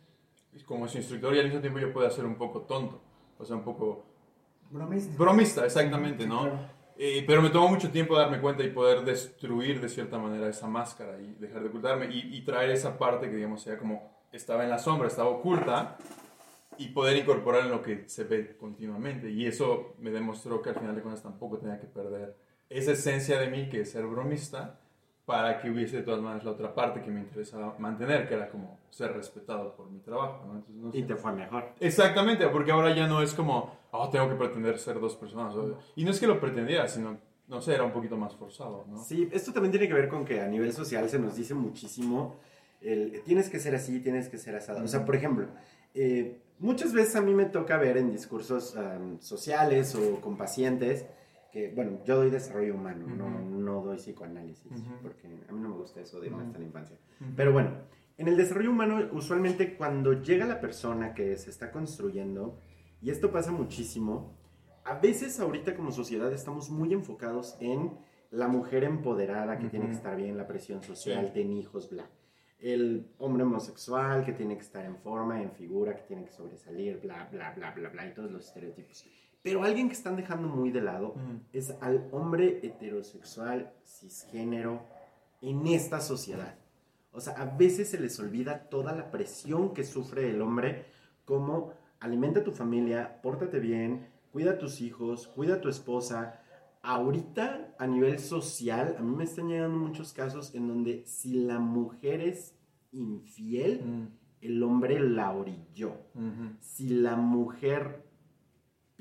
como su instructor y al mismo tiempo yo podía ser un poco tonto. O sea, un poco Bromista. bromista, exactamente, ¿no? Claro. Eh, pero me tomó mucho tiempo darme cuenta y poder destruir de cierta manera esa máscara y dejar de ocultarme y, traer esa parte que, digamos, sea como estaba en la sombra, estaba oculta y poder incorporar en lo que se ve continuamente. Y eso me demostró que al final de cuentas tampoco tenía que perder esa esencia de mí, que es ser bromista, para que hubiese de todas maneras la otra parte que me interesaba mantener, que era como ser respetado por mi trabajo. ¿no? Entonces, no Y te fue mejor. Exactamente, porque ahora ya no es como, oh, tengo que pretender ser dos personas. Y no es que lo pretendiera, sino, no sé, era un poquito más forzado, ¿no? Sí, esto también tiene que ver con que a nivel social se nos dice muchísimo el tienes que ser así, tienes que ser asado. O sea, por ejemplo, eh, muchas veces a mí me toca ver en discursos am, sociales o con pacientes que, bueno, yo doy desarrollo humano, no, Ujú. no doy psicoanálisis, Ujú. porque a mí no me gusta eso de irme hasta la infancia. Pero bueno, en el desarrollo humano, usualmente cuando llega la persona que se está construyendo, y esto pasa muchísimo, a veces ahorita como sociedad estamos muy enfocados en la mujer empoderada que tiene que estar bien, la presión social, Sí. ten hijos, bla. El hombre homosexual que tiene que estar en forma, en figura, que tiene que sobresalir, bla, bla, bla, bla, bla, y todos los estereotipos. Pero alguien que están dejando muy de lado es al hombre heterosexual, cisgénero, en esta sociedad. O sea, a veces se les olvida toda la presión que sufre el hombre, como alimenta a tu familia, pórtate bien, cuida a tus hijos, cuida a tu esposa. Ahorita, a nivel social, a mí me están llegando muchos casos en donde si la mujer es infiel, el hombre la orilló si la mujer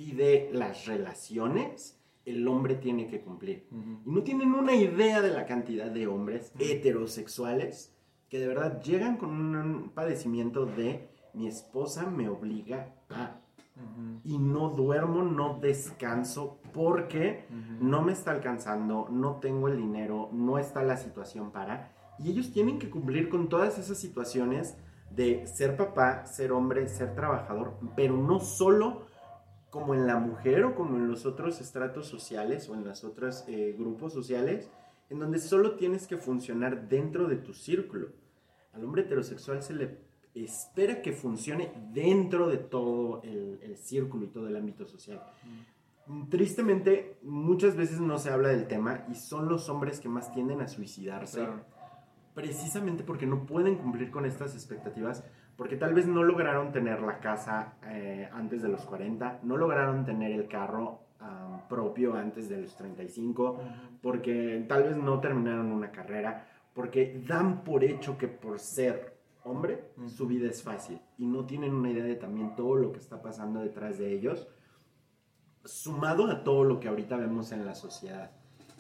pide las relaciones, el hombre tiene que cumplir. Y no tienen una idea de la cantidad de hombres heterosexuales que de verdad llegan con un padecimiento de mi esposa me obliga a Ujú. y no duermo, no descanso porque no me está alcanzando, no tengo el dinero, no está la situación para. Y ellos tienen que cumplir con todas esas situaciones de ser papá, ser hombre, ser trabajador, pero no solo como en la mujer o como en los otros estratos sociales o en los otros eh, grupos sociales, en donde solo tienes que funcionar dentro de tu círculo. Al hombre heterosexual se le espera que funcione dentro de todo el, el círculo y todo el ámbito social. Tristemente, muchas veces no se habla del tema y son los hombres que más tienden a suicidarse Claro. precisamente porque no pueden cumplir con estas expectativas, porque tal vez no lograron tener la casa eh, antes de los 40, no lograron tener el carro ah, propio antes de los 35, porque tal vez no terminaron una carrera, porque dan por hecho que por ser hombre su vida es fácil y no tienen una idea de también todo lo que está pasando detrás de ellos, sumado a todo lo que ahorita vemos en la sociedad.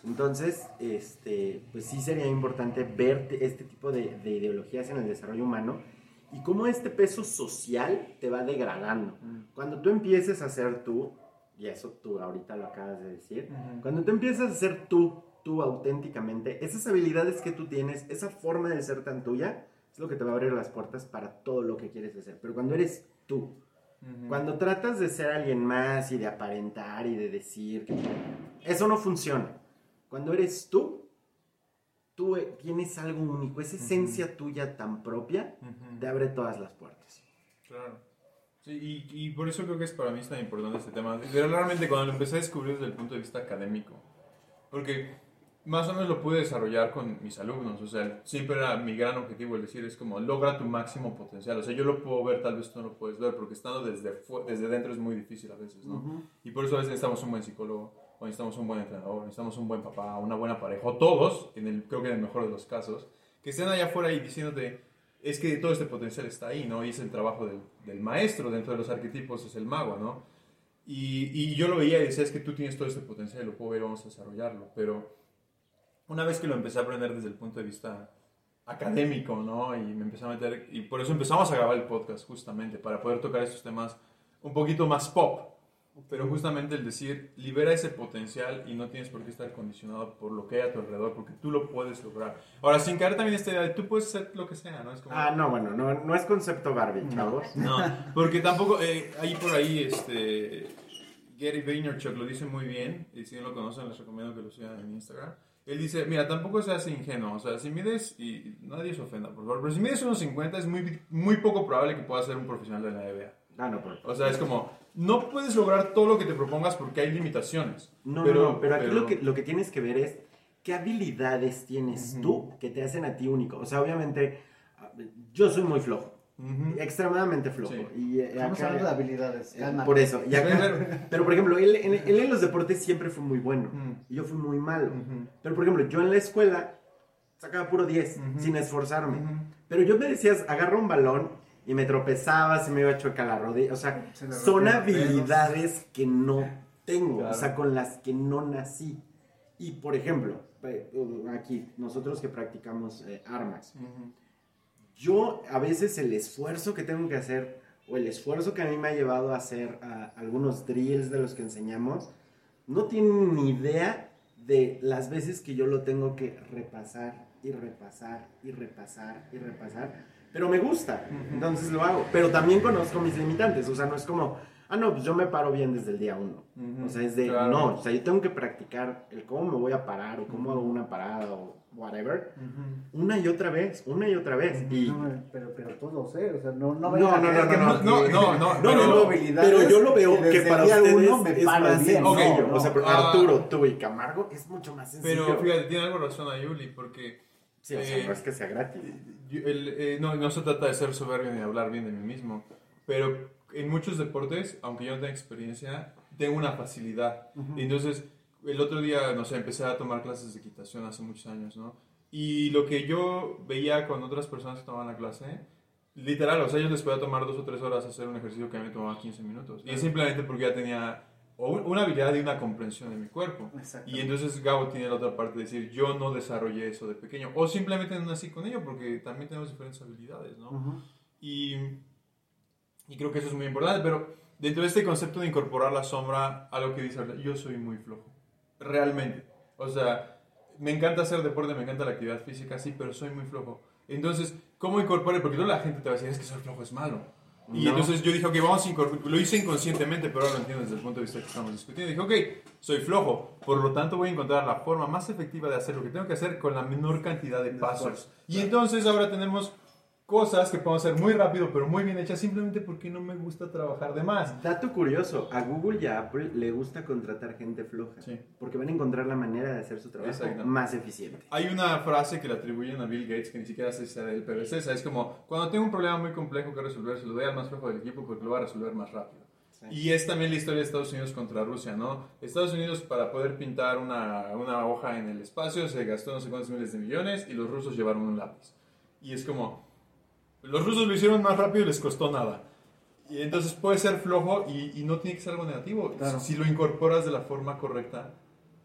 Entonces, este, pues sí sería importante ver te- este tipo de, de ideologías en el desarrollo humano y cómo este peso social te va degradando. Cuando tú empieces a ser tú, y eso tú ahorita lo acabas de decir, cuando tú empiezas a ser tú, tú auténticamente, esas habilidades que tú tienes, esa forma de ser tan tuya, es lo que te va a abrir las puertas para todo lo que quieres hacer. Pero cuando eres tú, cuando tratas de ser alguien más y de aparentar y de decir que eso no funciona. Cuando eres tú, tú eh, tienes algo único, esa esencia tuya tan propia Ujú. te abre todas las puertas. Claro. Sí, y, y por eso creo que es para mí es tan importante este tema. Pero realmente cuando lo empecé a descubrir desde el punto de vista académico, porque más o menos lo pude desarrollar con mis alumnos, o sea, siempre era mi gran objetivo el decir, es como, logra tu máximo potencial, o sea, yo lo puedo ver, tal vez tú no lo puedes ver, porque estando desde, desde dentro es muy difícil a veces, ¿no? Ujú. Y por eso a veces necesitamos un buen psicólogo, o necesitamos un buen entrenador, necesitamos un buen papá, una buena pareja, o todos, en el, creo que en el mejor de los casos, que estén allá afuera y diciéndote, es que todo este potencial está ahí, ¿no? Y es el trabajo del, del maestro dentro de los arquetipos, es el mago, ¿no? Y, y yo lo veía y decía, es que tú tienes todo este potencial, lo puedo ver, vamos a desarrollarlo. Pero una vez que lo empecé a aprender desde el punto de vista académico, ¿no? Y me empecé a meter, y por eso empezamos a grabar el podcast, justamente, para poder tocar estos temas un poquito más pop. Pero justamente el decir, libera ese potencial y no tienes por qué estar condicionado por lo que hay a tu alrededor, porque tú lo puedes lograr. Ahora, sin caer también esta idea de tú puedes ser lo que sea, ¿no? Es como, Ah, no, bueno, no, no es concepto Barbie, chavos. no, [LAUGHS] porque tampoco, eh, ahí por ahí, este, Gary Vaynerchuk lo dice muy bien, y si no lo conocen les recomiendo que lo sigan en Instagram. Él dice, mira, tampoco seas ingenuo, o sea, si mides, y nadie se ofenda, por favor, pero si mides unos 50 es muy, muy poco probable que puedas ser un profesional de la NBA. Ah, no, O sea, es como, no puedes lograr todo lo que te propongas porque hay limitaciones. No, pero, no, no, pero aquí Lo, que, lo que tienes que ver es qué habilidades tienes Ujú. tú que te hacen a ti único. O sea, obviamente, ah, yo soy muy flojo, extremadamente flojo. Sí. Y, eh, Estamos acá- hablando de habilidades. eh, por eso. Y acá- Pero- por ejemplo, él, él- él en los deportes siempre fue muy bueno. Y yo fui muy malo. Pero, por ejemplo, yo en la escuela sacaba puro 10, Ujú. sin esforzarme. Pero yo me decías, agarra un balón y me tropezaba, se me iba chueca la rodilla. O sea, Se son habilidades que no tengo, Claro. o sea, con las que no nací. Y, por ejemplo, eh, aquí, nosotros que practicamos eh, armas, Ujú. yo a veces el esfuerzo que tengo que hacer o el esfuerzo que a mí me ha llevado a hacer algunos drills de los que enseñamos, no tienen ni idea de las veces que yo lo tengo que repasar y repasar y repasar y repasar. Pero me gusta, entonces lo hago. Pero también conozco mis limitantes, o sea, no es como, ah, no, pues yo me paro bien desde el día uno. O sea, es de, claro. no, o sea, yo tengo que practicar el cómo me voy a parar o cómo hago una parada o whatever, una y otra vez, una y otra vez. Y, No, pero, pero todos, ¿eh? O sea, no, no No, no, no, que no, no, no, no, no, no, pero yo lo veo que para ustedes me es más bien. Sencillo. No, o sea, no. Ah. Arturo, tú y Camargo es mucho más sencillo. Pero fíjate, tiene algo razón a Yuli, porque sí, o sea, no es que sea gratis. yo- el- eh, no, no se trata de ser soberbio ni hablar bien de mí mismo, pero en muchos deportes, aunque yo no tenga experiencia, tengo una facilidad. Y Entonces, el otro día, no sé, empecé a tomar clases de equitación hace muchos años, ¿no? Y lo que yo veía con otras personas que tomaban la clase, literal, o sea, ellos les podía tomar dos o tres horas hacer un ejercicio que a mí me tomaba 15 minutos. Y es simplemente porque ya tenía o un- una habilidad y una comprensión de mi cuerpo. Y entonces Gabo tiene la otra parte de decir, yo no desarrollé eso de pequeño. O simplemente no nací con ello, porque también tenemos diferentes habilidades, ¿no? Y, y creo que eso es muy importante, pero dentro de este concepto de incorporar la sombra, algo que dice, yo soy muy flojo, realmente. O sea, me encanta hacer deporte, me encanta la actividad física, sí, pero soy muy flojo. Entonces, ¿cómo incorporar? Porque luego la gente te va a decir, es que ser flojo es malo. Y No. entonces yo dije, ok, vamos a incorporar, lo hice inconscientemente, pero ahora lo entiendo desde el punto de vista que estamos discutiendo. Dije, ok, soy flojo, por lo tanto voy a encontrar la forma más efectiva de hacer lo que tengo que hacer con la menor cantidad de pasos. Y entonces ahora tenemos cosas que podemos hacer muy rápido, pero muy bien hechas, simplemente porque no me gusta trabajar de más. Dato curioso, a Google y a Apple le gusta contratar gente floja. Sí. Porque van a encontrar la manera de hacer su trabajo Exacto. más eficiente. Hay una frase que le atribuyen a Bill Gates que ni siquiera si sea del PVC, es como, cuando tengo un problema muy complejo que resolver, se lo doy al más flojo del equipo porque lo va a resolver más rápido. Sí. Y es también la historia de Estados Unidos contra Rusia, ¿no? Estados Unidos para poder pintar una, una hoja en el espacio se gastó no sé cuántos miles de millones y los rusos llevaron un lápiz. Y es como, los rusos lo hicieron más rápido y les costó nada. Y entonces puede ser flojo y, y no tiene que ser algo negativo Claro. si lo incorporas de la forma correcta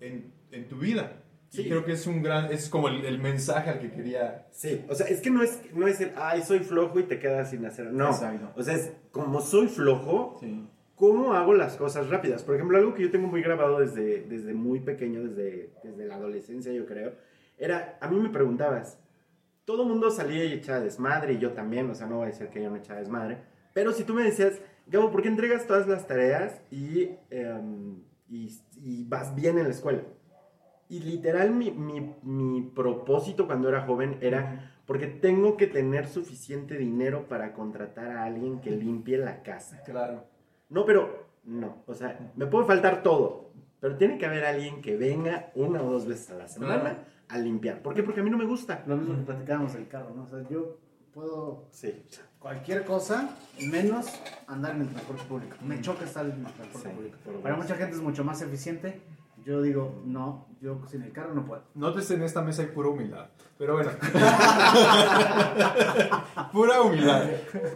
en, en tu vida. Sí. Y creo que es un gran, es como el, el mensaje al que quería. Sí, o sea, es que no es, no es el, ay, soy flojo y te quedas sin hacer. No, Exacto. o sea, es como soy flojo, Sí. ¿cómo hago las cosas rápidas? Por ejemplo, algo que yo tengo muy grabado desde, desde muy pequeño, desde, desde la adolescencia, yo creo, era, a mí me preguntabas, todo el mundo salía y echaba desmadre, y yo también, o sea, no voy a decir que yo no echaba desmadre, pero si tú me decías, Gabo, ¿por qué entregas todas las tareas y, em, y, y vas bien en la escuela? Y literal, mi, mi, mi propósito cuando era joven era porque tengo que tener suficiente dinero para contratar a alguien que limpie la casa. Claro. No, pero no. O sea, me puede faltar todo. Pero tiene que haber alguien que venga una o dos veces a la semana Claro. A limpiar. ¿Por qué? Porque a mí no me gusta. Lo mismo que platicábamos del carro, ¿no? O sea, yo puedo Sí. cualquier cosa menos andar en el transporte público. Me choca estar en el transporte Sí, público. Para mucha gente es mucho más eficiente. Yo digo, no, yo sin el carro no puedo. Notes en esta mesa hay pura humildad. Pero bueno. [LAUGHS] pura humildad.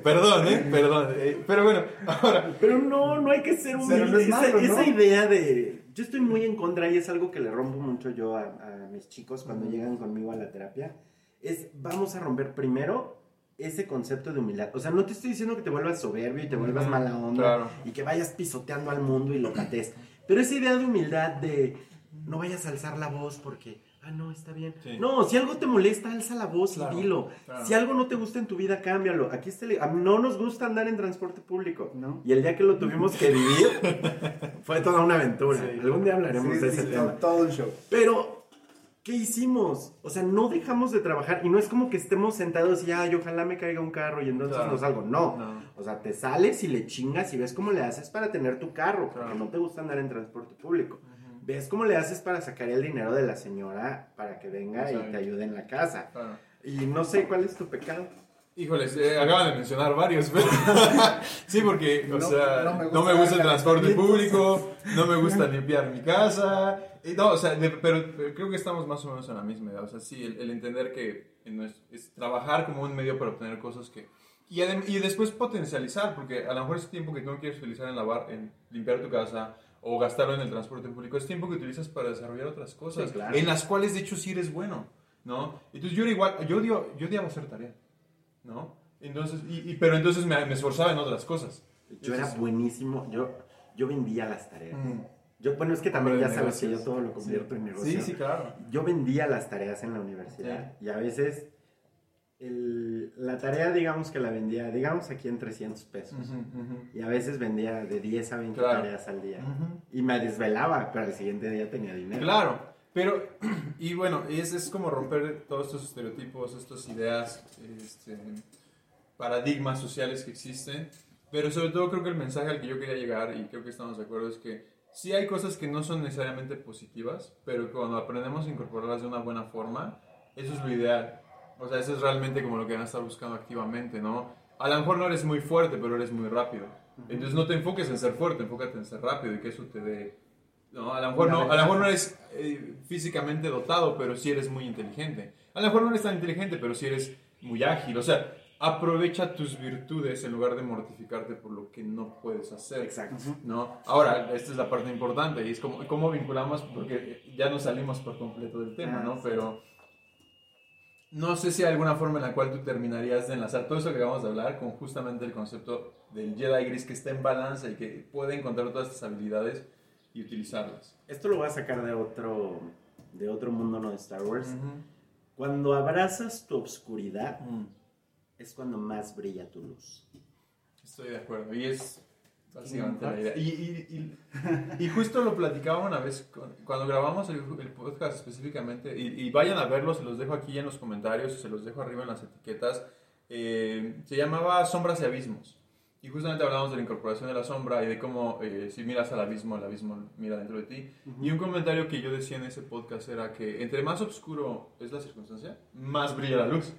Perdón, ¿eh? Perdón. eh, Pero bueno, ahora. Pero no, no hay que ser humilde. esa idea de... Yo estoy muy en contra y es algo que le rompo mucho yo a, a mis chicos cuando llegan conmigo a la terapia. Es, vamos a romper primero ese concepto de humildad. O sea, no te estoy diciendo que te vuelvas soberbio y te vuelvas mala onda claro. y que vayas pisoteando al mundo y lo patees. Pero esa idea de humildad de no vayas a alzar la voz porque, ah, no, está bien. Sí. No, si algo te molesta, alza la voz Claro, y dilo. claro. Si algo no te gusta en tu vida, cámbialo. Aquí está el- a mí no nos gusta andar en transporte público. ¿No? Y el día que lo tuvimos que vivir, [LAUGHS] fue toda una aventura. Sí. Algún día hablaremos Sí, de sí, ese sí, tema. todo un show. Pero, ¿qué hicimos? O sea, no dejamos de trabajar. Y no es como que estemos sentados y, ay, ojalá me caiga un carro y entonces Claro. no salgo. No. No. O sea, te sales y le chingas y ves cómo le haces para tener tu carro. Porque no te gusta andar en transporte público. Ves cómo le haces para sacar el dinero de la señora para que venga y te ayude en la casa. Claro. Y no sé cuál es tu pecado. Híjoles, eh, acaban de mencionar varios, pero [LAUGHS] sí, porque, o No- sea, no no me me gusta gusta, el transporte público, no me gusta [LAUGHS] limpiar mi casa, y no, o sea, de- pero, pero creo que estamos más o menos en la misma edad, o sea, sí, el, el entender que nues- es trabajar como un medio para obtener cosas que... Y, adem- y después potencializar, porque a lo mejor ese tiempo que tú no quieres utilizar en lavar, en limpiar tu casa o gastarlo en el transporte público, es tiempo que utilizas para desarrollar otras cosas, Sí, claro. en las cuales de hecho sí eres bueno, ¿no? Entonces yo era igual, yo odio, yo odiaba hacer tarea. ¿no? Entonces, y, y- pero entonces me, me esforzaba en otras cosas. Yo era buenísimo. Yo, yo vendía las tareas. mm, Yo, bueno, es que también ya sabes que yo negocios. todo lo convierto en negocio. Sí, sí, claro. Yo vendía las tareas en la universidad y a veces el- la tarea, digamos que la vendía, digamos aquí en 300 pesos. Y a veces vendía de 10 a 20 Claro. tareas al día. Y me desvelaba, pero al siguiente día tenía dinero. Claro, pero, [CLEARS THROAT] y bueno, es, es como romper todos estos estereotipos, estas ideas, este, paradigmas sociales que existen, pero sobre todo creo que el mensaje al que yo quería llegar, y creo que estamos de acuerdo, es que sí hay cosas que no son necesariamente positivas, pero cuando aprendemos a incorporarlas de una buena forma, eso es lo ideal. O sea, eso es realmente como lo que van a estar buscando activamente, ¿no? A lo mejor no eres muy fuerte, pero eres muy rápido. Entonces no te enfoques en ser fuerte, enfócate en ser rápido y que eso te dé no, a lo mejor no, a lo mejor no eres eh, físicamente dotado, pero sí eres muy inteligente. A lo mejor no eres tan inteligente, pero sí eres muy ágil. O sea, aprovecha tus virtudes en lugar de mortificarte por lo que no puedes hacer. Exacto. ¿no? Ahora, esta es la parte importante y es como, cómo vinculamos, porque ya nos salimos por completo del tema, Ah, ¿no? Pero no sé si hay alguna forma en la cual tú terminarías de enlazar todo eso que acabamos de hablar con justamente el concepto del Jedi Gris que está en balance y que puede encontrar todas estas habilidades y utilizarlas. Esto lo voy a sacar de otro, de otro mundo, no de Star Wars. Cuando abrazas tu obscuridad, Mm, es cuando más brilla tu luz. Estoy de acuerdo. Y es básicamente la idea. Y, y, y, y justo lo platicaba una vez con- cuando grabamos el, el podcast específicamente. Y, y vayan a verlo, se los dejo aquí en los comentarios, se los dejo arriba en las etiquetas. Eh, se llamaba Sombras y Abismos. Y justamente hablamos de la incorporación de la sombra y de cómo eh, si miras al abismo, el abismo mira dentro de ti. Y un comentario que yo decía en ese podcast era que entre más oscuro es la circunstancia, más brilla la luz.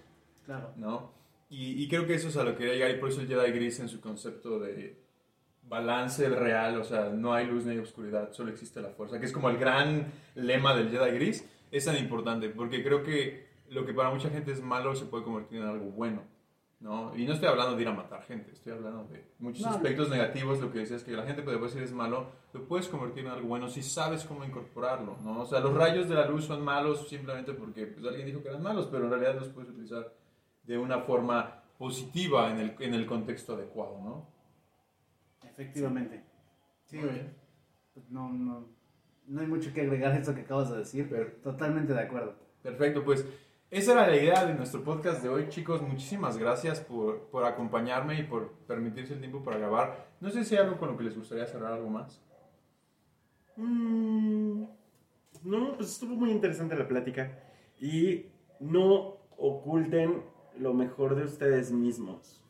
Claro. ¿no? Y, y creo que eso es a lo que quería llegar y por eso el Jedi Gris en su concepto de balance real, o sea, no hay luz ni hay oscuridad, solo existe la fuerza, que es como el gran lema del Jedi Gris, es tan importante, porque creo que lo que para mucha gente es malo se puede convertir en algo bueno, ¿no? Y no estoy hablando de ir a matar gente, estoy hablando de muchos No, no. aspectos negativos, lo que decías que la gente puede decir es malo, lo puedes convertir en algo bueno si sabes cómo incorporarlo, ¿no? O sea, los rayos de la luz son malos simplemente porque pues, alguien dijo que eran malos, pero en realidad los puedes utilizar de una forma positiva en el, en el contexto adecuado, ¿no? Efectivamente. Sí, Muy bien. pues no, no, no hay mucho que agregar a esto que acabas de decir. Pero- Totalmente de acuerdo. Perfecto, pues esa era la idea de nuestro podcast de hoy, chicos. Muchísimas gracias por, por acompañarme y por permitirse el tiempo para grabar. No sé si hay algo con lo que les gustaría cerrar algo más. Mm, no, pues estuvo muy interesante la plática. Y no oculten lo mejor de ustedes mismos.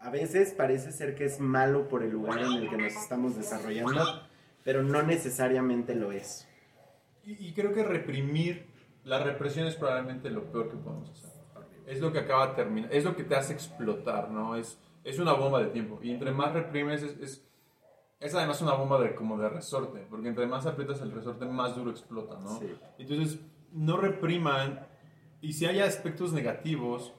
A veces parece ser que es malo por el lugar en el que nos estamos desarrollando, pero no necesariamente lo es. Y, y creo que reprimir, la represión es probablemente lo peor que podemos hacer. Es lo que acaba terminando, es lo que te hace explotar, ¿no? Es, es una bomba de tiempo. Y entre más reprimes, es, es, es además una bomba de, como de resorte, porque entre más aprietas el resorte, más duro explota, ¿no? Sí. Entonces, no repriman, y si hay aspectos negativos,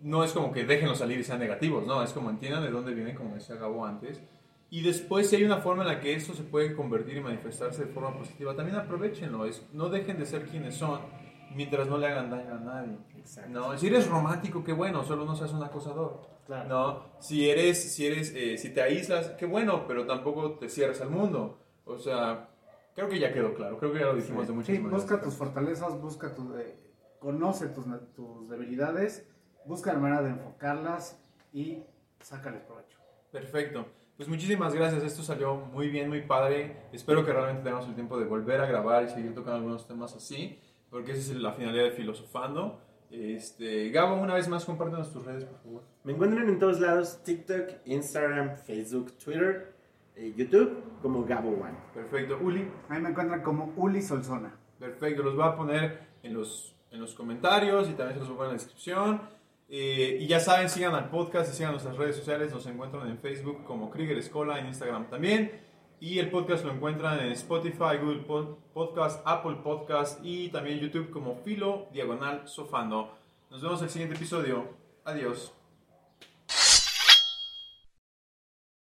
no es como que déjenlos salir y sean negativos, no, es como entiendan de dónde vienen, como decía Gabo antes. Y después, si hay una forma en la que eso se puede convertir y manifestarse de forma positiva, también aprovechenlo. Es, no dejen de ser quienes son mientras no le hagan daño a nadie. Exacto. No, si eres romántico, qué bueno, solo no seas un acosador. Claro. No, si eres, si eres, eh, si te aíslas, qué bueno, pero tampoco te cierres al mundo. O sea, creo que ya quedó claro, creo que ya lo dijimos de muchas Sí, maneras. busca tus fortalezas, busca tu, eh, conoce tus debilidades, busca la manera de enfocarlas y sácales provecho. Perfecto. Pues muchísimas gracias, esto salió muy bien, muy padre. Espero que realmente tengamos el tiempo de volver a grabar y seguir tocando algunos temas así, porque esa es la finalidad de Filosofando. Este, Gabo, una vez más, compártenos tus redes, por favor. Me encuentran en todos lados, TikTok, Instagram, Facebook, Twitter, eh, YouTube, como Gabo One. Perfecto. Uli, Ahí me encuentran como Uli Solzona. perfecto. Los voy a poner en los, en los comentarios y también se los voy a poner en la descripción. Eh, y ya saben, sigan al podcast y sigan nuestras redes sociales. Nos encuentran en Facebook como Krieger Escola, en Instagram también. Y el podcast lo encuentran en Spotify, Google Pod- Podcast, Apple Podcast y también YouTube como Filo Diagonal Sofando. Nos vemos en el siguiente episodio. Adiós.